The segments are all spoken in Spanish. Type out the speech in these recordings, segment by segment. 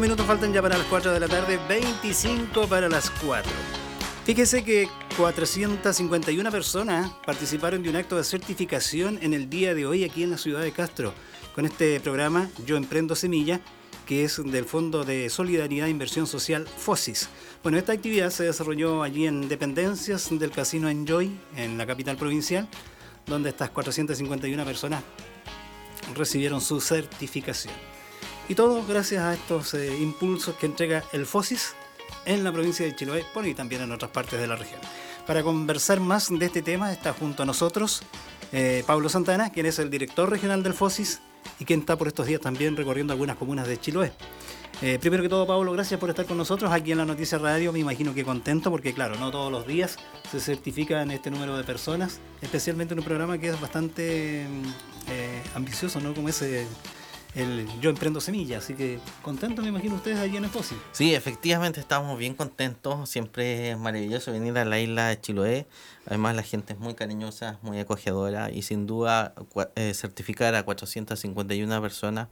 minutos faltan ya para las 4 de la tarde, 25 para las 4. Fíjese que 451 personas participaron de un acto de certificación en el día de hoy aquí en la ciudad de Castro, con este programa Yo Emprendo Semilla, que es del Fondo de Solidaridad e Inversión Social FOSIS. Bueno, esta actividad se desarrolló allí en dependencias del Casino Enjoy, en la capital provincial, donde estas 451 personas recibieron su certificación. Y todo gracias a estos eh, impulsos que entrega el FOSIS en la provincia de Chiloé y también en otras partes de la región. Para conversar más de este tema está junto a nosotros eh, Pablo Santana, quien es el director regional del FOSIS y quien está por estos días también recorriendo algunas comunas de Chiloé. Eh, primero que todo, Pablo, gracias por estar con nosotros aquí en la Noticia Radio. Me imagino que contento porque, claro, no todos los días se certifican este número de personas, especialmente en un programa que es bastante mm, ambicioso, ¿no? Como ese el Yo Emprendo Semillas. Así que contento, me imagino ustedes allí en Fósil. Sí, efectivamente estamos bien contentos. Siempre es maravilloso venir a la isla de Chiloé Además la gente es muy cariñosa, muy acogedora y sin duda eh, certificar a 451 personas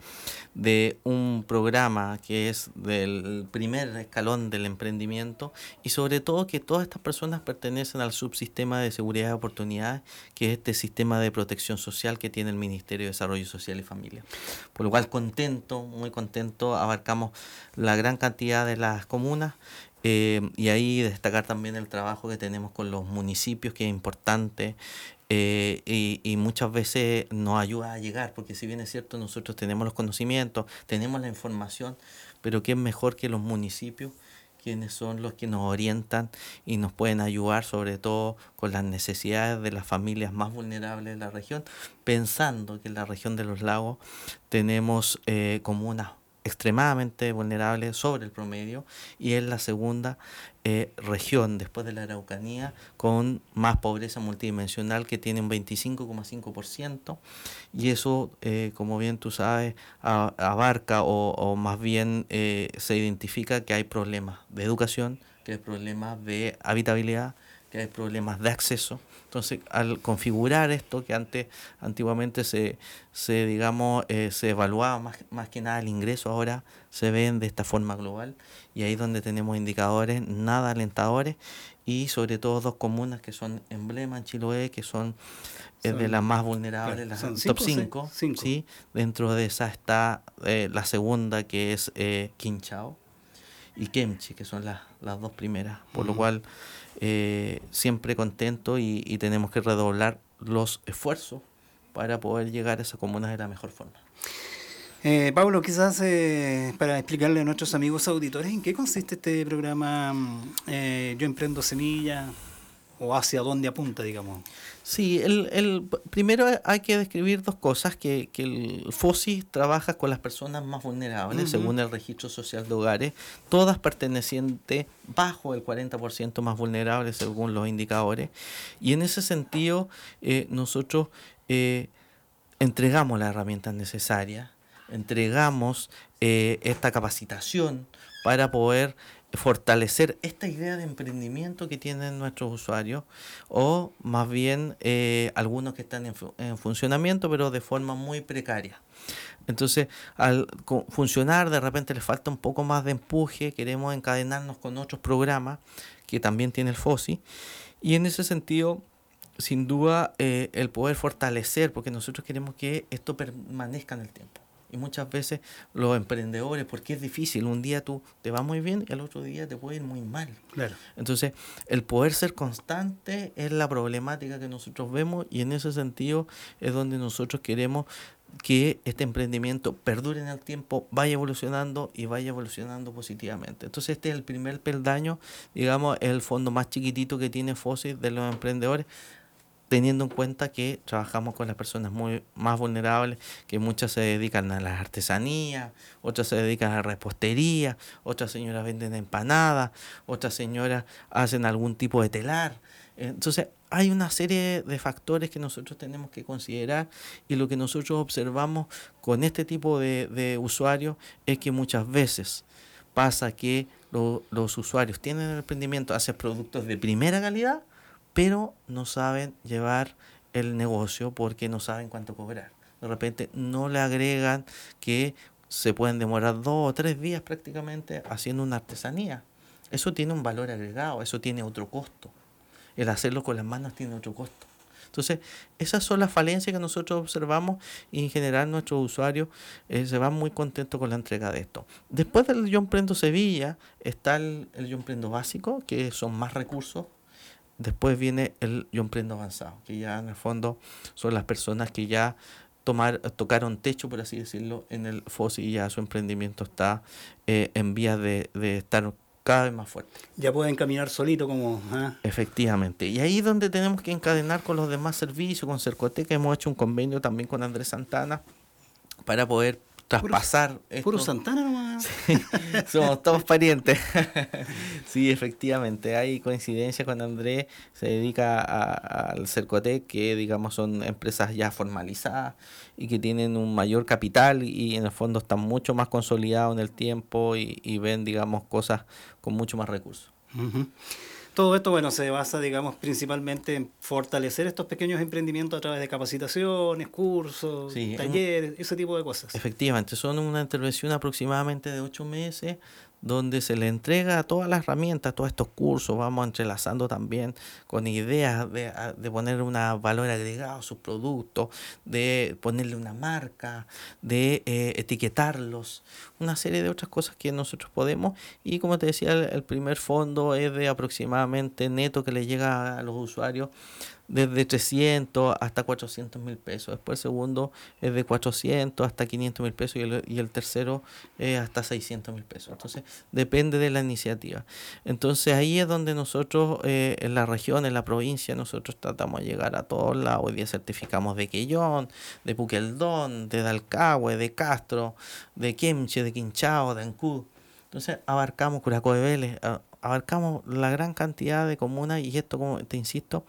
de un programa que es del primer escalón del emprendimiento y sobre todo que todas estas personas pertenecen al subsistema de seguridad de oportunidades que es este sistema de protección social que tiene el Ministerio de Desarrollo Social y Familia. Por lo cual contento, muy contento, abarcamos la gran cantidad de las comunas eh, y ahí destacar también el trabajo que tenemos con los municipios, que es importante. Eh, y, y, muchas veces nos ayuda a llegar, porque si bien es cierto, nosotros tenemos los conocimientos, tenemos la información, pero ¿qué es mejor que los municipios? quienes son los que nos orientan y nos pueden ayudar sobre todo con las necesidades de las familias más vulnerables de la región, pensando que en la región de los lagos tenemos eh, comunas extremadamente vulnerable sobre el promedio y es la segunda eh, región después de la Araucanía con más pobreza multidimensional que tiene un 25,5% y eso eh, como bien tú sabes abarca o, más bien eh, se identifica que hay problemas de educación, que hay problemas de habitabilidad, que hay problemas de acceso. Entonces, al configurar esto, que antes, antiguamente se, se digamos, eh, se evaluaba más, más que nada el ingreso, ahora se ven de esta forma global y ahí donde tenemos indicadores nada alentadores y sobre todo dos comunas que son emblemas en Chiloé, que son, eh, de las más vulnerables, las top 5. ¿sí? Dentro de esa está eh, la segunda que es Quinchao y Kemchi, que son las, las dos primeras, por lo cual eh, siempre contento y, tenemos que redoblar los esfuerzos para poder llegar a esa comuna de la mejor forma. Eh, Pablo, quizás eh, para explicarle a nuestros amigos auditores en qué consiste este programa eh, Yo Emprendo Semilla o hacia dónde apunta, digamos. Sí, el, el, primero hay que describir dos cosas, que, que el FOSI trabaja con las personas más vulnerables, según el registro social de hogares, todas pertenecientes bajo el 40% más vulnerables, según los indicadores, y en ese sentido eh, nosotros eh, entregamos las herramientas necesarias, entregamos eh, esta capacitación para poder fortalecer esta idea de emprendimiento que tienen nuestros usuarios o más bien eh, algunos que están en, funcionamiento pero de forma muy precaria. Entonces, al funcionar de repente les falta un poco más de empuje, queremos encadenarnos con otros programas que también tiene el FOSI y en ese sentido sin duda eh, el poder fortalecer, porque nosotros queremos que esto permanezca en el tiempo. Y muchas veces los emprendedores, porque es difícil, un día tú te va muy bien y al otro día te puede ir muy mal. Claro. Entonces, el poder ser constante es la problemática que nosotros vemos y en ese sentido es donde nosotros queremos que este emprendimiento perdure en el tiempo, vaya evolucionando y vaya evolucionando positivamente. Entonces este es el primer peldaño, digamos, el fondo más chiquitito que tiene FOSIS de los emprendedores teniendo en cuenta que trabajamos con las personas muy más vulnerables, que muchas se dedican a las artesanías, otras se dedican a la repostería, otras señoras venden empanadas, otras señoras hacen algún tipo de telar. Entonces, hay una serie de factores que nosotros tenemos que considerar y lo que nosotros observamos con este tipo de, usuarios es que muchas veces pasa que los usuarios tienen el emprendimiento, hacen productos de primera calidad, pero no saben llevar el negocio porque no saben cuánto cobrar. De repente no le agregan que se pueden demorar dos o tres días prácticamente haciendo una artesanía. Eso tiene un valor agregado, eso tiene otro costo. El hacerlo con las manos tiene otro costo. Entonces, esas son las falencias que nosotros observamos y en general nuestros usuarios eh, se van muy contentos con la entrega de esto. Después del Yo Emprendo Sevilla está el, el Yo Emprendo Básico, que son más recursos. Después viene el Yo Emprendo Avanzado, que ya en el fondo son las personas que ya tomar, tocaron techo, por así decirlo, en el FOSI y ya su emprendimiento está eh, en vías de, de estar cada vez más fuerte. Ya pueden caminar solito como... ¿ah? Efectivamente. Y ahí es donde tenemos que encadenar con los demás servicios, con Cercoteca hemos hecho un convenio también con Andrés Santana para poder traspasar. Puro, Santana nomás. somos todos parientes. sí, efectivamente. Hay coincidencia con Andrés, se dedica al Cercotec, que digamos son empresas ya formalizadas y que tienen un mayor capital y en el fondo están mucho más consolidados en el tiempo y, ven, digamos, cosas con mucho más recursos. Todo esto, bueno, se basa, digamos, principalmente en fortalecer estos pequeños emprendimientos a través de capacitaciones, cursos, talleres, ese tipo de cosas. Efectivamente, son una intervención aproximadamente de ocho meses donde se le entrega todas las herramientas, todos estos cursos, vamos entrelazando también con ideas de, de poner un valor agregado a sus productos, de ponerle una marca, de eh, etiquetarlos, una serie de otras cosas que nosotros podemos. Y como te decía, el primer fondo es de aproximadamente neto que le llega a los usuarios desde 300 hasta 400 mil pesos. Después el segundo es de 400 hasta 500 mil pesos y el, y el tercero es hasta 600 mil pesos. Entonces depende de la iniciativa. Entonces ahí es donde nosotros eh, en la región, en la provincia, nosotros tratamos de llegar a todos lados. Hoy día certificamos de Quillón, de Puqueldón, de Dalcahue, de Castro, de Quemche, de Quinchao, de Ancud. Entonces abarcamos Curaco de Vélez, abarcamos la gran cantidad de comunas y esto, como te insisto,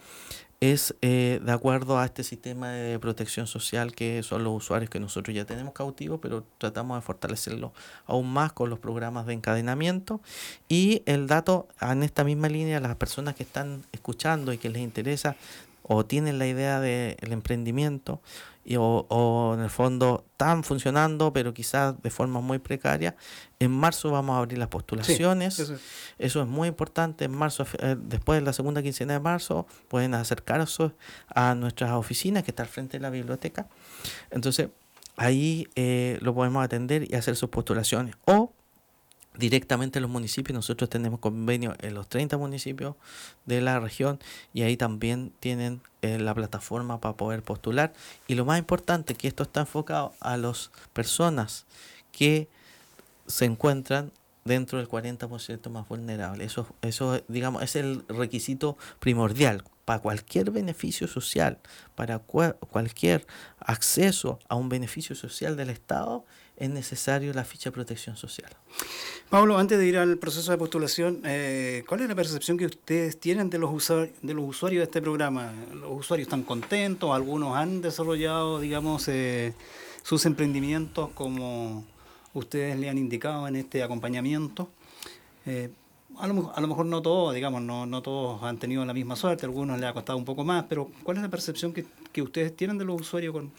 es eh, de acuerdo a este sistema de protección social que son los usuarios que nosotros ya tenemos cautivos, pero tratamos de fortalecerlo aún más con los programas de encadenamiento. Y el dato, en esta misma línea, las personas que están escuchando y que les interesa o tienen la idea del emprendimiento y, o, en el fondo están funcionando, pero quizás de forma muy precaria. En marzo vamos a abrir las postulaciones. eso, es muy importante. En marzo, eh, después de la segunda quincena de marzo, pueden acercarse a nuestras oficinas que está al frente de la biblioteca. Entonces, ahí eh, lo podemos atender y hacer sus postulaciones. O directamente en los municipios. Nosotros tenemos convenio en los 30 municipios de la región y ahí también tienen eh, la plataforma para poder postular. Y lo más importante que esto está enfocado a las personas que se encuentran dentro del 40% más vulnerable. Eso, eso, digamos, es el requisito primordial para cualquier beneficio social, para cualquier acceso a un beneficio social del Estado, es necesario la ficha de protección social. Pablo, antes de ir al proceso de postulación, eh, ¿cuál es la percepción que ustedes tienen de los, de los usuarios de este programa? ¿Los usuarios están contentos? ¿Algunos han desarrollado, digamos, eh, sus emprendimientos como ustedes le han indicado en este acompañamiento? Eh, a lo, mejor no todos, digamos, no, todos han tenido la misma suerte, algunos les ha costado un poco más, pero ¿cuál es la percepción que, que ustedes tienen de los usuarios con,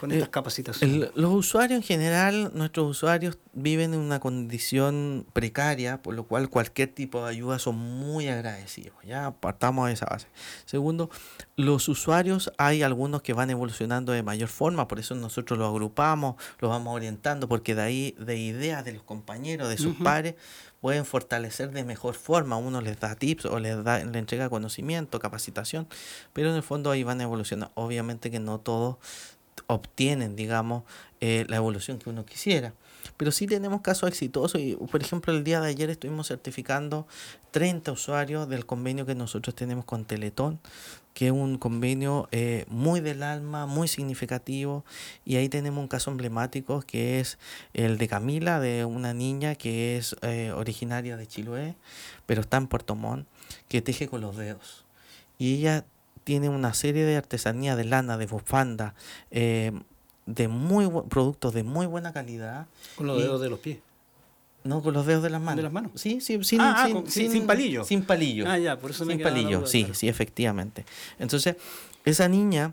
con estas capacitaciones? los usuarios en general, nuestros usuarios viven en una condición precaria, por lo cual cualquier tipo de ayuda son muy agradecidos. Ya partamos de esa base. Segundo, los usuarios hay algunos que van evolucionando de mayor forma, por eso nosotros los agrupamos, los vamos orientando, porque de ahí, de ideas de los compañeros, de sus pares, pueden fortalecer de mejor forma. Uno les da tips o les da, le entrega conocimiento, capacitación, pero en el fondo ahí van evolucionando. Obviamente que no todos obtienen, digamos, eh, la evolución que uno quisiera. Pero sí tenemos casos exitosos y, por ejemplo, el día de ayer estuvimos certificando 30 usuarios del convenio que nosotros tenemos con Teletón, que es un convenio eh, muy del alma, muy significativo. Y ahí tenemos un caso emblemático que es el de Camila, de una niña que es eh, originaria de Chiloé, pero está en Puerto Montt, que teje con los dedos. Y ella tiene una serie de artesanía de lana, de bufanda, eh, de muy productos de muy buena calidad. Con los dedos de los pies. No, con los dedos de las manos. ¿De las manos? Sí, sí, sin, ah, ah, sin, sin, palillo. Sin palillo. Ah, ya, por eso me Sin palillo, sí, sí, efectivamente. Entonces, esa niña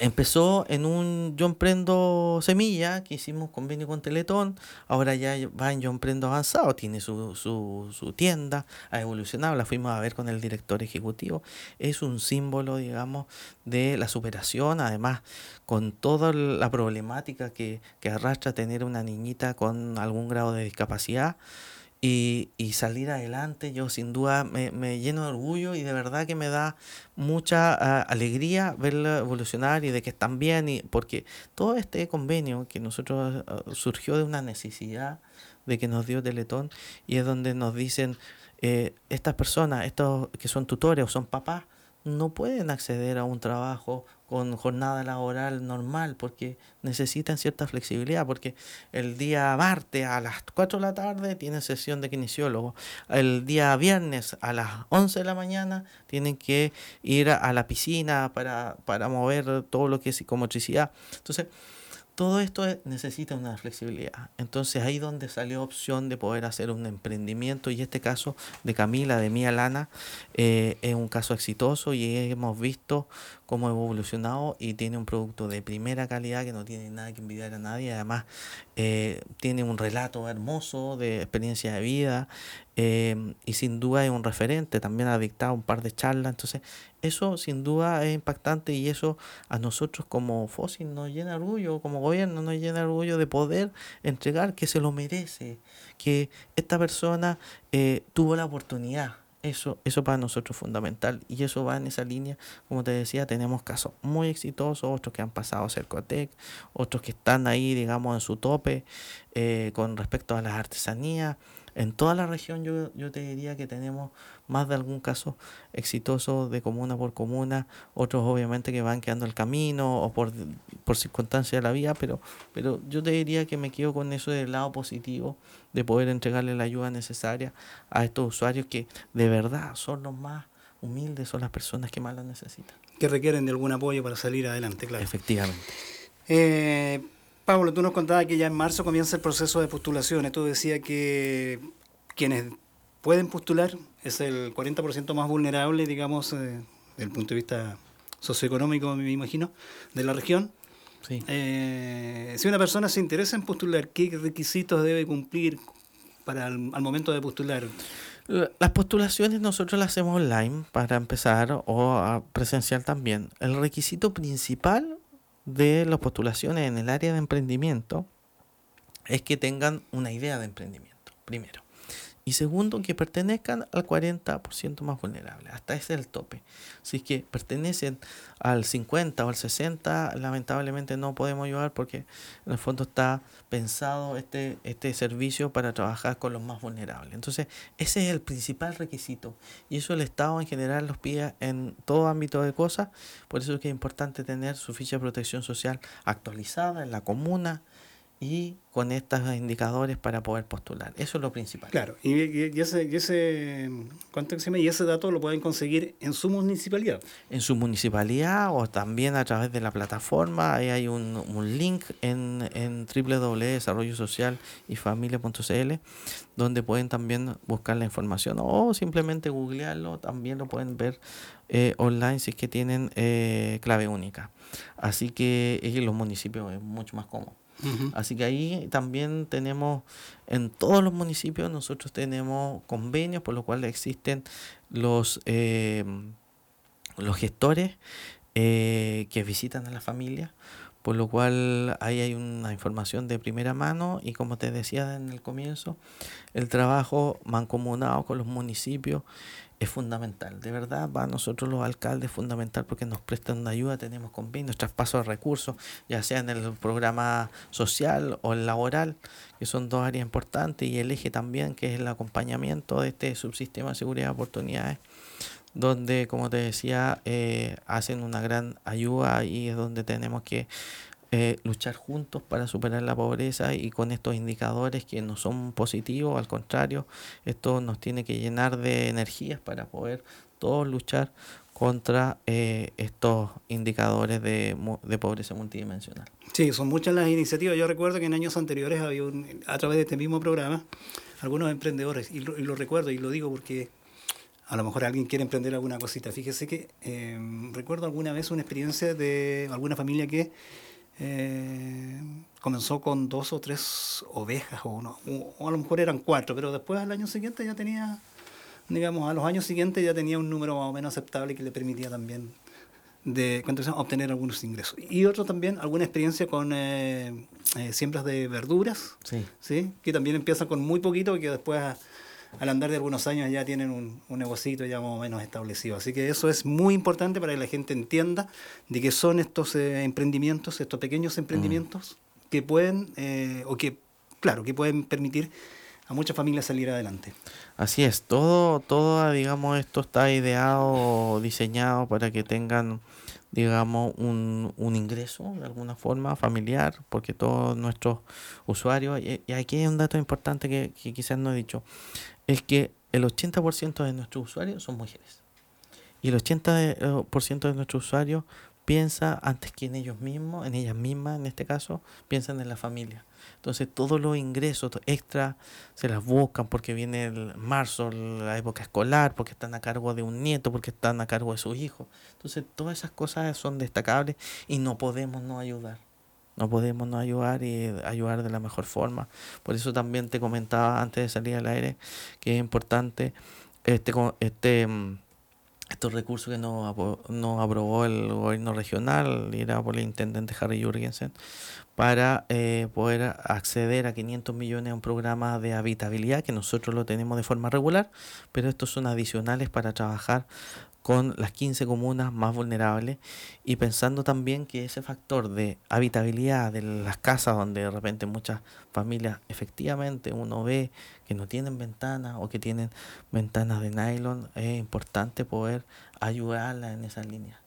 Empezó en un Yo Emprendo Semilla, que hicimos convenio con Teletón, ahora ya va en Yo Emprendo Avanzado, tiene su, su, su, tienda, ha evolucionado, la fuimos a ver con el director ejecutivo, es un símbolo, digamos, de la superación, además con toda la problemática que, que arrastra tener una niñita con algún grado de discapacidad, y, y, salir adelante, yo sin duda me, me, lleno de orgullo y de verdad que me da mucha uh, alegría verla evolucionar y de que están bien, y, porque todo este convenio que nosotros uh, surgió de una necesidad de que nos dio Teletón y es donde nos dicen eh, estas personas, estos que son tutores o son papás, no pueden acceder a un trabajo con jornada laboral normal porque necesitan cierta flexibilidad porque el día martes a las 4 de la tarde tienen sesión de kinesiólogo. El día viernes a las 11 de la mañana tienen que ir a la piscina para, para mover todo lo que es psicomotricidad. Entonces todo esto necesita una flexibilidad. Entonces ahí donde salió opción de poder hacer un emprendimiento y este caso de Camila, de Mía Lana, eh, es un caso exitoso y hemos visto cómo ha evolucionado y tiene un producto de primera calidad que no tiene nada que envidiar a nadie. Además eh, tiene un relato hermoso de experiencia de vida eh, y sin duda es un referente. También ha dictado un par de charlas. Entonces eso sin duda es impactante y eso a nosotros como Fósil nos llena orgullo, como gobierno nos llena orgullo de poder entregar que se lo merece, que esta persona eh, tuvo la oportunidad. Eso, eso para nosotros es fundamental y eso va en esa línea. Como te decía, tenemos casos muy exitosos, otros que han pasado a Cercotec, otros que están ahí, digamos, en su tope eh, con respecto a las artesanías. En toda la región yo, yo te diría que tenemos más de algún caso exitoso de comuna por comuna, otros obviamente que van quedando el camino o por, por circunstancias de la vida, pero, pero yo te diría que me quedo con eso del lado positivo, de poder entregarle la ayuda necesaria a estos usuarios que de verdad son los más humildes, son las personas que más la necesitan. Que requieren de algún apoyo para salir adelante, claro. Efectivamente. Eh, Pablo, tú nos contabas que ya en marzo comienza el proceso de postulaciones. Tú decías que quienes pueden postular es el 40% más vulnerable, digamos, eh, desde el punto de vista socioeconómico, me imagino, de la región. Sí. Eh, si una persona se interesa en postular, ¿qué requisitos debe cumplir para el, al momento de postular? Las postulaciones nosotros las hacemos online para empezar o presencial también. El requisito principal de las postulaciones en el área de emprendimiento es que tengan una idea de emprendimiento, primero. Y segundo, que pertenezcan al 40% más vulnerable. Hasta ese es el tope. Si es que pertenecen al 50 o al 60, lamentablemente no podemos ayudar porque en el fondo está pensado este, este servicio para trabajar con los más vulnerables. Entonces, ese es el principal requisito. Y eso el Estado en general los pide en todo ámbito de cosas. Por eso es que es importante tener su ficha de protección social actualizada en la comuna y con estos indicadores para poder postular. Eso es lo principal. Claro, y, y ese, y ese, ¿cuánto se? Y ese dato lo pueden conseguir en su municipalidad. En su municipalidad o también a través de la plataforma. Ahí hay un, un link en, en www.desarrollosocialyfamilia.cl donde pueden también buscar la información o simplemente googlearlo. También lo pueden ver eh, online si es que tienen eh, clave única. Así que en los municipios es mucho más cómodo. Así que ahí también tenemos, en todos los municipios nosotros tenemos convenios, por lo cual existen los, eh, los gestores eh, que visitan a la familia, por lo cual ahí hay una información de primera mano y como te decía en el comienzo, el trabajo mancomunado con los municipios es fundamental. De verdad, para nosotros los alcaldes es fundamental porque nos prestan una ayuda, tenemos convenios, traspaso de recursos, ya sea en el programa social o el laboral, que son dos áreas importantes, y el eje también, que es el acompañamiento de este subsistema de seguridad de oportunidades, donde, como te decía, eh, hacen una gran ayuda y es donde tenemos que eh, luchar juntos para superar la pobreza y con estos indicadores que no son positivos, al contrario, esto nos tiene que llenar de energías para poder todos luchar contra eh, estos indicadores de, de, pobreza multidimensional. Sí, son muchas las iniciativas. Yo recuerdo que en años anteriores había un, a través de este mismo programa algunos emprendedores, y lo, recuerdo y lo digo porque a lo mejor alguien quiere emprender alguna cosita. Fíjese que eh, recuerdo alguna vez una experiencia de alguna familia que eh, comenzó con dos o tres ovejas o, uno, o, a lo mejor eran cuatro, pero después al año siguiente ya tenía, digamos, a los años siguientes ya tenía un número más o menos aceptable que le permitía también de obtener algunos ingresos. Y otro también, alguna experiencia con eh, eh, siembras de verduras, sí. sí. que también empiezan con muy poquito y que después al andar de algunos años ya tienen un, un negocito ya más o menos establecido. Así que eso es muy importante para que la gente entienda de qué son estos eh, emprendimientos, estos pequeños emprendimientos mm. que pueden, o que, claro, que pueden permitir a muchas familias salir adelante. Así es, todo, todo, digamos, esto está ideado, diseñado para que tengan, digamos, un, un ingreso de alguna forma familiar, porque todos nuestros usuarios, y, aquí hay un dato importante que, que quizás no he dicho, es que el 80% de nuestros usuarios son mujeres. Y el 80% de nuestros usuarios piensa antes que en ellos mismos, en ellas mismas en este caso, piensan en la familia. Entonces todos los ingresos extra se las buscan porque viene el marzo, la época escolar, porque están a cargo de un nieto, porque están a cargo de sus hijos. Entonces todas esas cosas son destacables y no podemos no ayudar. No podemos no ayudar y ayudar de la mejor forma. Por eso también te comentaba antes de salir al aire que es importante este, este mm, estos recursos que nos, aprobó el gobierno regional, era por el intendente Harry Jurgensen, para eh, poder acceder a 500 millones a un programa de habitabilidad que nosotros lo tenemos de forma regular, pero estos son adicionales para trabajar con las 15 comunas más vulnerables y pensando también que ese factor de habitabilidad de las casas donde de repente muchas familias efectivamente uno ve que no tienen ventanas o que tienen ventanas de nylon, es importante poder ayudarlas en esa línea.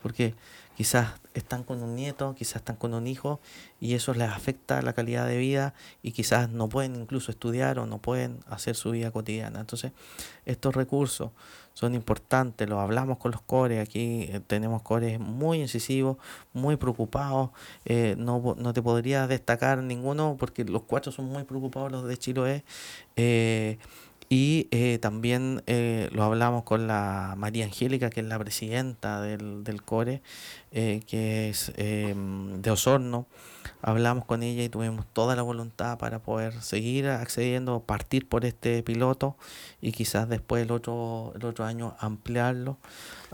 Porque quizás están con un nieto, quizás están con un hijo y eso les afecta la calidad de vida y quizás no pueden incluso estudiar o no pueden hacer su vida cotidiana. Entonces, estos recursos son importantes, lo hablamos con los cores, aquí eh, tenemos cores muy incisivos, muy preocupados, eh, no, no, te podría destacar ninguno porque los cuatro son muy preocupados, los de Chiloé. Eh, y eh, también eh, lo hablamos con la María Angélica, que es la presidenta del, del CORE, eh, que es em, de Osorno. Hablamos con ella y tuvimos toda la voluntad para poder seguir accediendo, partir por este piloto y quizás después el otro, el otro año ampliarlo.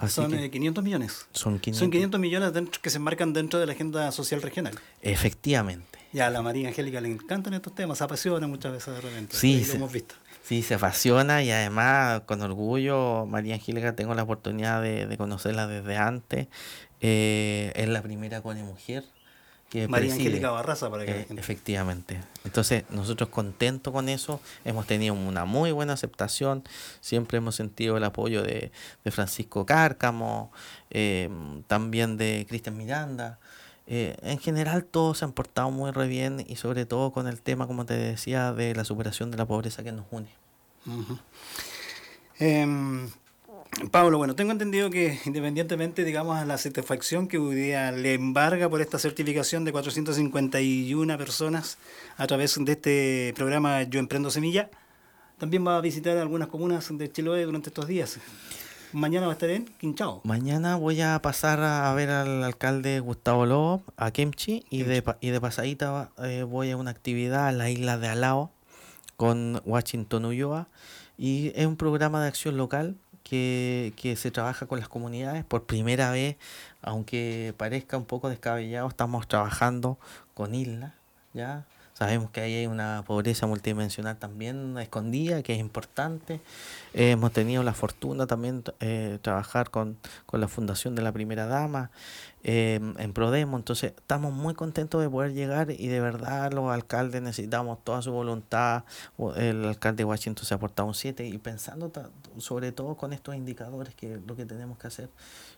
son 500 millones. Son 500. Son 500 millones dentro, que se marcan dentro de la agenda social regional. Efectivamente. Ya a la María Angélica le encantan estos temas, se apasiona muchas veces de repente. Sí, lo hemos visto. Sí, se apasiona y además con orgullo María Angélica tengo la oportunidad de, conocerla desde antes. Eh, es la primera con mujer que María Angélica Barraza para que eh, Efectivamente. Entonces nosotros contentos con eso, hemos tenido una muy buena aceptación, siempre hemos sentido el apoyo de, Francisco Cárcamo, eh, también de Cristian Miranda. Eh, en general todos se han portado muy re bien y sobre todo con el tema, como te decía, de la superación de la pobreza que nos une. Em, Pablo, bueno, tengo entendido que independientemente, digamos, a la satisfacción que hoy día le embarga por esta certificación de 451 personas a través de este programa Yo Emprendo Semilla, también va a visitar algunas comunas de Chiloé durante estos días. Mañana va a estar en Quinchao. Mañana voy a pasar a ver al alcalde Gustavo Lobo, a Kemchi, y de, y de pasadita eh, voy a una actividad a la isla de Alao con Washington Ulloa. Y es un programa de acción local que, que, se trabaja con las comunidades. Por primera vez, aunque parezca un poco descabellado, estamos trabajando con islas, ¿ya? Sabemos que ahí hay una pobreza multidimensional también escondida, que es importante. Eh, hemos tenido la fortuna también eh, trabajar con, con, la Fundación de la Primera Dama eh, en Prodemo. Entonces, estamos muy contentos de poder llegar y de verdad los alcaldes necesitamos toda su voluntad. El alcalde de Washington se ha aportado un 7 y pensando sobre todo con estos indicadores que lo que tenemos que hacer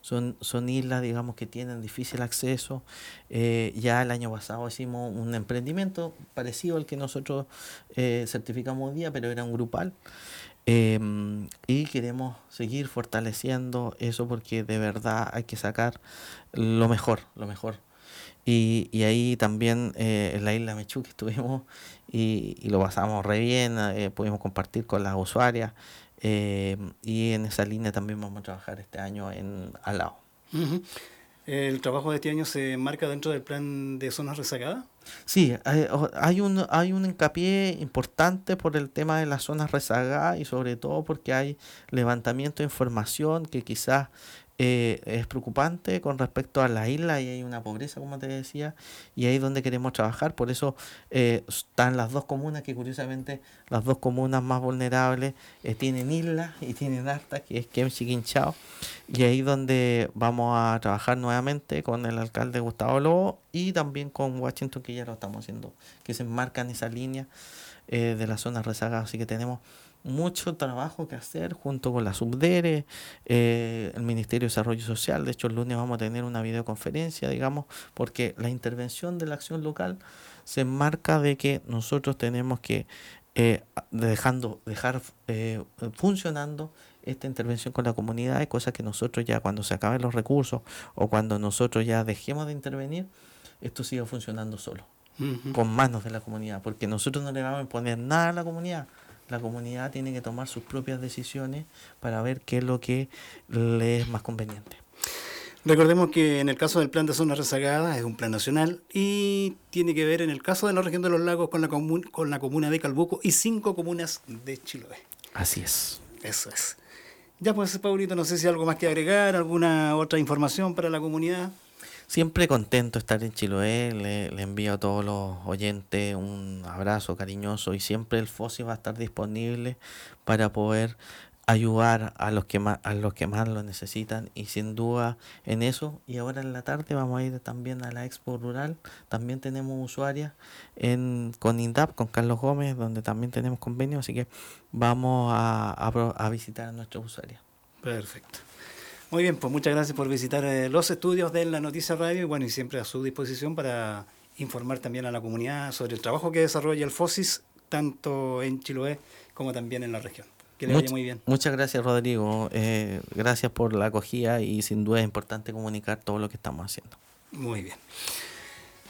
son, son islas, digamos, que tienen difícil acceso. Eh, ya el año pasado hicimos un emprendimiento parecido al que nosotros eh, certificamos hoy día, pero era un grupal. Em, y queremos seguir fortaleciendo eso porque de verdad hay que sacar lo mejor, lo mejor. Y, y ahí también eh, en la isla Mechu que estuvimos y, y, lo pasamos re bien, pudimos compartir con las usuarias eh, y en esa línea también vamos a trabajar este año en Alao. ¿El trabajo de este año se marca dentro del plan de zonas rezagadas? Sí, hay, un, hay un hincapié importante por el tema de las zonas rezagadas y sobre todo porque hay levantamiento de información que quizás eh, es preocupante con respecto a la isla y hay una pobreza, como te decía, y ahí es donde queremos trabajar. Por eso eh, están las dos comunas, que curiosamente las dos comunas más vulnerables eh, tienen islas y tienen harta, que es Kemchi Quinchao. Y ahí donde vamos a trabajar nuevamente con el alcalde Gustavo Lobo y también con Washington, que ya lo estamos haciendo, que se enmarcan esa línea de la zona rezagada. Así que tenemos mucho trabajo que hacer junto con la Subdere, eh, el Ministerio de Desarrollo Social. De hecho, el lunes vamos a tener una videoconferencia, digamos, porque la intervención de la acción local se enmarca de que nosotros tenemos que eh, dejando, dejar eh, funcionando esta intervención con la comunidad, cosas que nosotros ya cuando se acaben los recursos o cuando nosotros ya dejemos de intervenir, esto siga funcionando solo, con manos de la comunidad, porque nosotros no le vamos a imponer nada a la comunidad, la comunidad tiene que tomar sus propias decisiones para ver qué es lo que le es más conveniente. Recordemos que en el caso del plan de zonas rezagadas es un plan nacional y tiene que ver en el caso de la región de los lagos con la, con la comuna de Calbuco y cinco comunas de Chiloé. Así es. Eso es. Ya pues, Paulito, no sé si hay algo más que agregar, alguna otra información para la comunidad. Siempre contento estar en Chiloé, le, envío a todos los oyentes un abrazo cariñoso y siempre el FOSI va a estar disponible para poder ayudar a los que más a los que más lo necesitan y sin duda en eso. Y ahora en la tarde vamos a ir también a la Expo Rural. También tenemos usuarias en con INDAP con Carlos Gómez donde también tenemos convenio así que vamos a, a, a visitar a nuestros usuarios. Perfecto muy bien, pues muchas gracias por visitar eh, los estudios de la Noticia Radio y bueno, y siempre a su disposición para informar también a la comunidad sobre el trabajo que desarrolla el FOSIS, tanto en Chiloé como también en la región. Que le vaya muy bien. Muchas gracias, Rodrigo. Eh, gracias por la acogida y sin duda es importante comunicar todo lo que estamos haciendo. Muy bien.